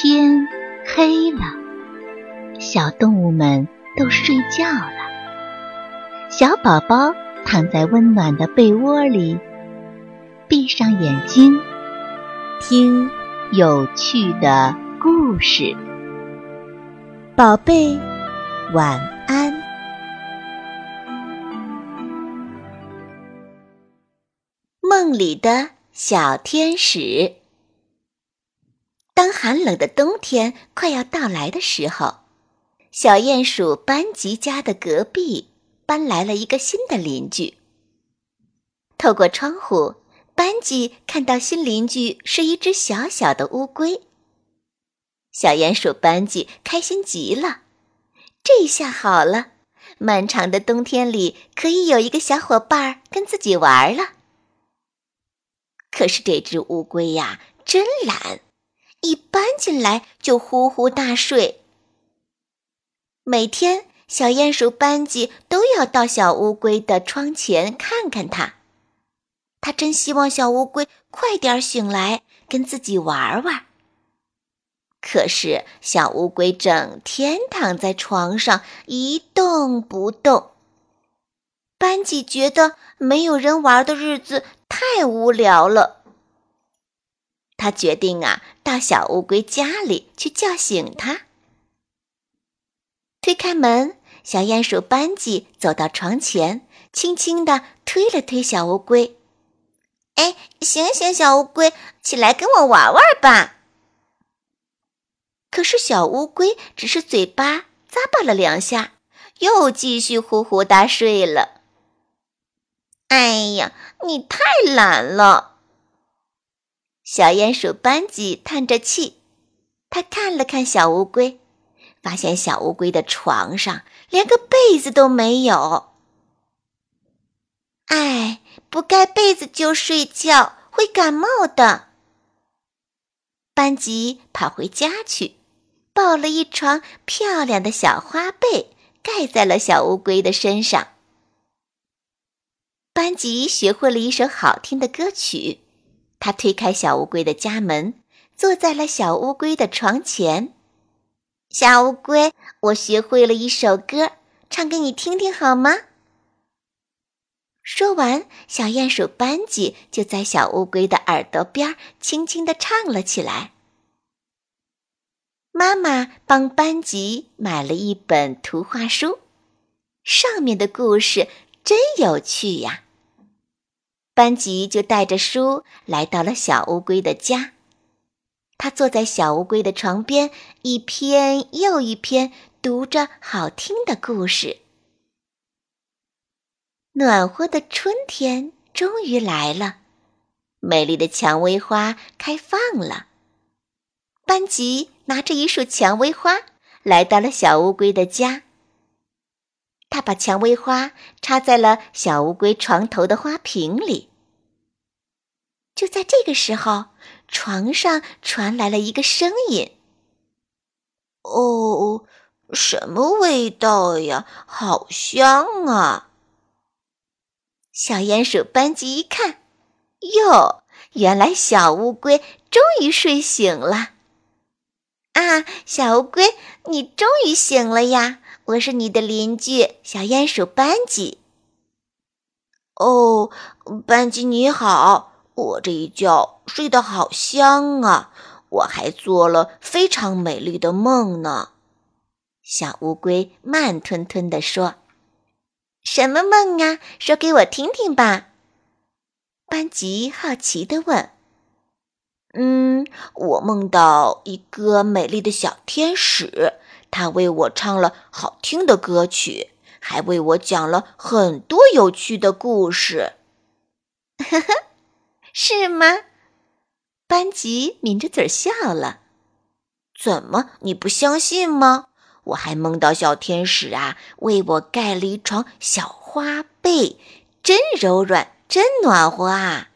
天黑了，小动物们都睡觉了。小宝宝躺在温暖的被窝里，闭上眼睛，听有趣的故事。宝贝，晚安。梦里的小天使。当寒冷的冬天快要到来的时候，小鼹鼠班吉家的隔壁搬来了一个新的邻居。透过窗户，班吉看到新邻居是一只小小的乌龟。小鼹鼠班吉开心极了，这下好了，漫长的冬天里可以有一个小伙伴跟自己玩了。可是这只乌龟呀，真懒。一搬进来就呼呼大睡。每天，小鼹鼠班吉都要到小乌龟的窗前看看它。他真希望小乌龟快点醒来，跟自己玩玩。可是，小乌龟整天躺在床上一动不动。班吉觉得没有人玩的日子太无聊了。他决定啊，到小乌龟家里去叫醒它。推开门，小鼹鼠班吉走到床前，轻轻地推了推小乌龟：“哎，醒醒，小乌龟，起来跟我玩玩吧！”可是小乌龟只是嘴巴咂巴了两下，又继续呼呼大睡了。哎呀，你太懒了！小鼹鼠班吉叹着气，他看了看小乌龟，发现小乌龟的床上连个被子都没有。哎，不盖被子就睡觉会感冒的。班吉跑回家去，抱了一床漂亮的小花被盖在了小乌龟的身上。班吉学会了一首好听的歌曲。他推开小乌龟的家门，坐在了小乌龟的床前。小乌龟，我学会了一首歌，唱给你听听好吗？说完，小鼹鼠班吉就在小乌龟的耳朵边轻轻地唱了起来。妈妈帮班吉买了一本图画书，上面的故事真有趣呀。班吉就带着书来到了小乌龟的家。他坐在小乌龟的床边，一篇又一篇读着好听的故事。暖和的春天终于来了，美丽的蔷薇花开放了。班吉拿着一束蔷薇花来到了小乌龟的家。他把蔷薇花插在了小乌龟床头的花瓶里。就在这个时候，床上传来了一个声音：“哦，什么味道呀？好香啊！”小鼹鼠班吉一看，哟，原来小乌龟终于睡醒了。啊，小乌龟，你终于醒了呀！我是你的邻居小鼹鼠班吉。哦，班吉你好，我这一觉睡得好香啊！我还做了非常美丽的梦呢。小乌龟慢吞吞地说：“什么梦啊？说给我听听吧。”班吉好奇地问。“嗯，我梦到一个美丽的小天使。”他为我唱了好听的歌曲，还为我讲了很多有趣的故事。呵呵，是吗？班吉抿着嘴笑了。怎么，你不相信吗？我还梦到小天使啊，为我盖了一床小花被，真柔软，真暖和啊！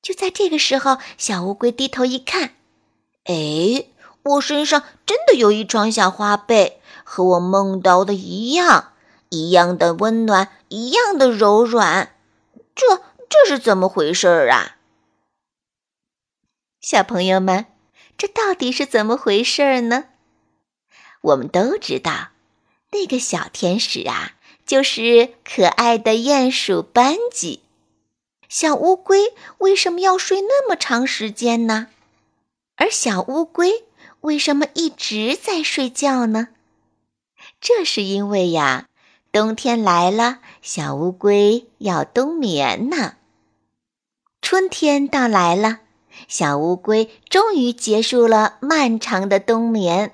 就在这个时候，小乌龟低头一看，哎。我身上真的有一床小花被，和我梦到的一样，一样的温暖，一样的柔软。这这是怎么回事儿啊？小朋友们，这到底是怎么回事儿呢？我们都知道，那个小天使啊，就是可爱的鼹鼠班吉。小乌龟为什么要睡那么长时间呢？而小乌龟为什么一直在睡觉呢？这是因为呀，冬天来了，小乌龟要冬眠呢。春天到来了。小乌龟终于结束了漫长的冬眠，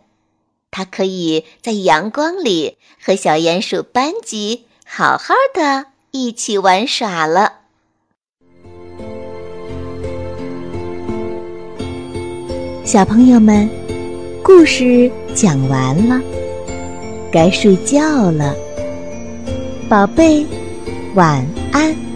它可以在阳光里和小鼹鼠班级好好的一起玩耍了。小朋友们，故事讲完了，该睡觉了，宝贝，晚安。